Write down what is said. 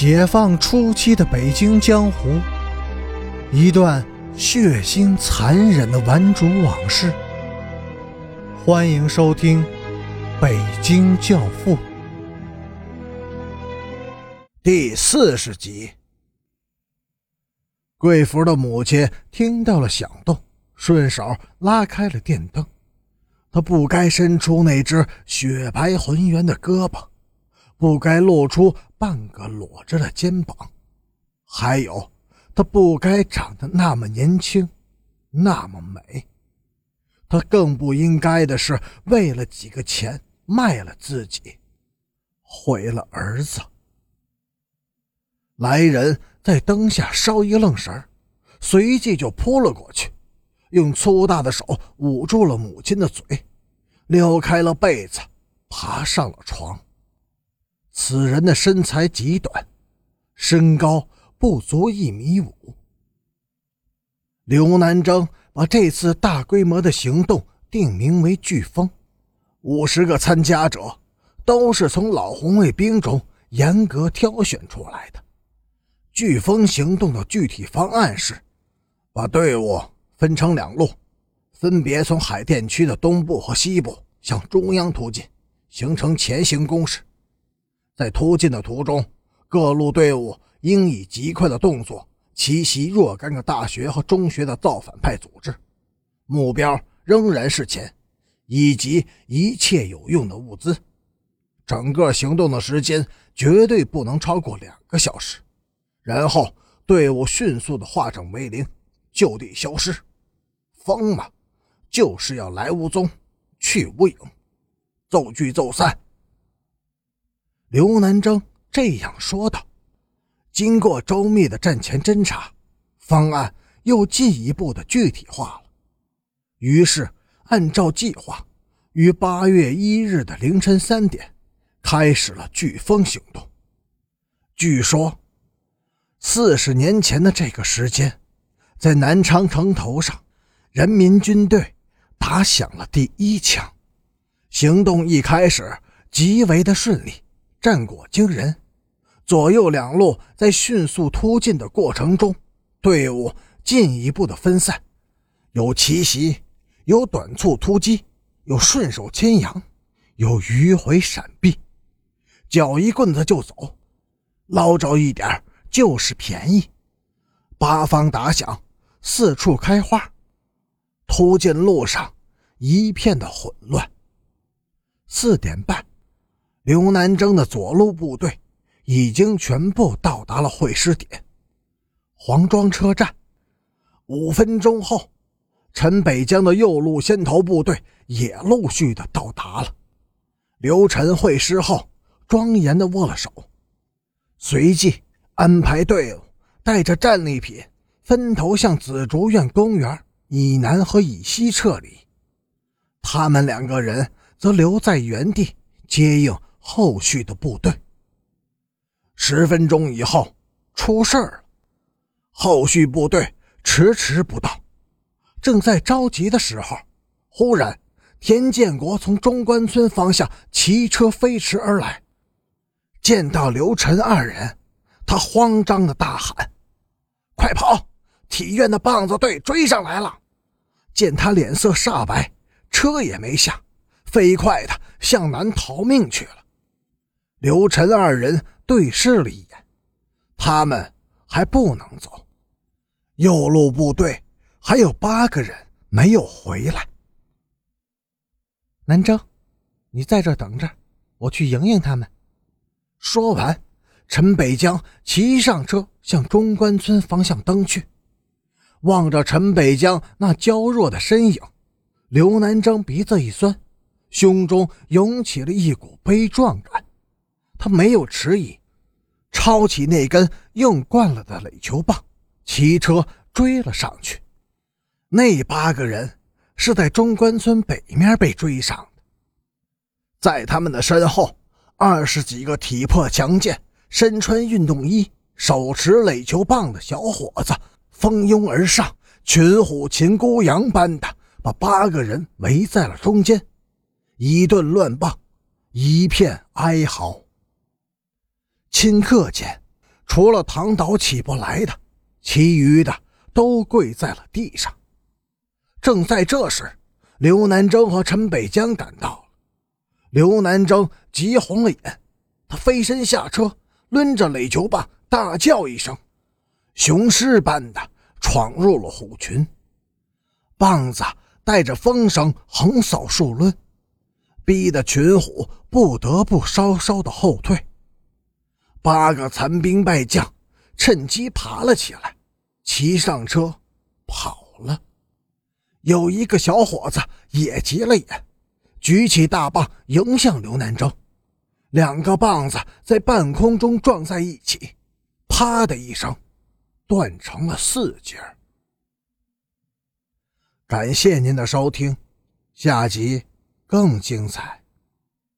解放初期的北京江湖，一段血腥残忍的顽主往事。欢迎收听《北京教父》第四十集。贵福的母亲听到了响动，顺手拉开了电灯。她不该伸出那只雪白浑圆的胳膊。不该露出半个裸着的肩膀，还有，她不该长得那么年轻，那么美。她更不应该的是为了几个钱卖了自己，毁了儿子。来人在灯下稍一愣神随即就扑了过去，用粗大的手捂住了母亲的嘴，撩开了被子，爬上了床。此人的身材极短，身高不足一米五。刘南征把这次大规模的行动定名为“飓风”，五十个参加者都是从老红卫兵中严格挑选出来的。飓风行动的具体方案是：把队伍分成两路，分别从海淀区的东部和西部向中央突进，形成前行攻势。在突进的途中，各路队伍应以极快的动作奇袭若干个大学和中学的造反派组织，目标仍然是钱，以及一切有用的物资。整个行动的时间绝对不能超过两个小时，然后队伍迅速的化整为零，就地消失。疯嘛，就是要来无踪，去无影，奏聚奏散。刘南征这样说道：“经过周密的战前侦查，方案又进一步的具体化了。于是，按照计划，于八月一日的凌晨三点，开始了飓风行动。据说，四十年前的这个时间，在南昌城头上，人民军队打响了第一枪。行动一开始，极为的顺利。”战果惊人，左右两路在迅速突进的过程中，队伍进一步的分散，有奇袭，有短促突击，有顺手牵羊，有迂回闪避，脚一棍子就走，捞着一点就是便宜。八方打响，四处开花，突进路上一片的混乱。四点半。刘南征的左路部队已经全部到达了会师点——黄庄车站。五分钟后，陈北江的右路先头部队也陆续的到达了。刘晨会师后，庄严的握了手，随即安排队伍带着战利品分头向紫竹院公园以南和以西撤离。他们两个人则留在原地接应。后续的部队，十分钟以后出事了，后续部队迟迟不到。正在着急的时候，忽然田建国从中关村方向骑车飞驰而来，见到刘晨二人，他慌张的大喊：“快跑！体院的棒子队追上来了！”见他脸色煞白，车也没下，飞快的向南逃命去了。刘晨二人对视了一眼，他们还不能走。右路部队还有八个人没有回来。南征，你在这等着，我去迎迎他们。说完，陈北江骑上车向中关村方向登去。望着陈北江那娇弱的身影，刘南征鼻子一酸，胸中涌起了一股悲壮感。他没有迟疑，抄起那根用惯了的垒球棒，骑车追了上去。那八个人是在中关村北面被追上的，在他们的身后，二十几个体魄强健、身穿运动衣、手持垒球棒的小伙子蜂拥而上，群虎擒孤羊般的把八个人围在了中间，一顿乱棒，一片哀嚎。顷刻间，除了躺倒起不来的，其余的都跪在了地上。正在这时，刘南征和陈北江赶到了。刘南征急红了眼，他飞身下车，抡着垒球棒，大叫一声，雄狮般的闯入了虎群，棒子带着风声横扫数抡，逼得群虎不得不稍稍的后退。八个残兵败将趁机爬了起来，骑上车跑了。有一个小伙子也急了眼，举起大棒迎向刘南征，两个棒子在半空中撞在一起，啪的一声，断成了四截。感谢您的收听，下集更精彩。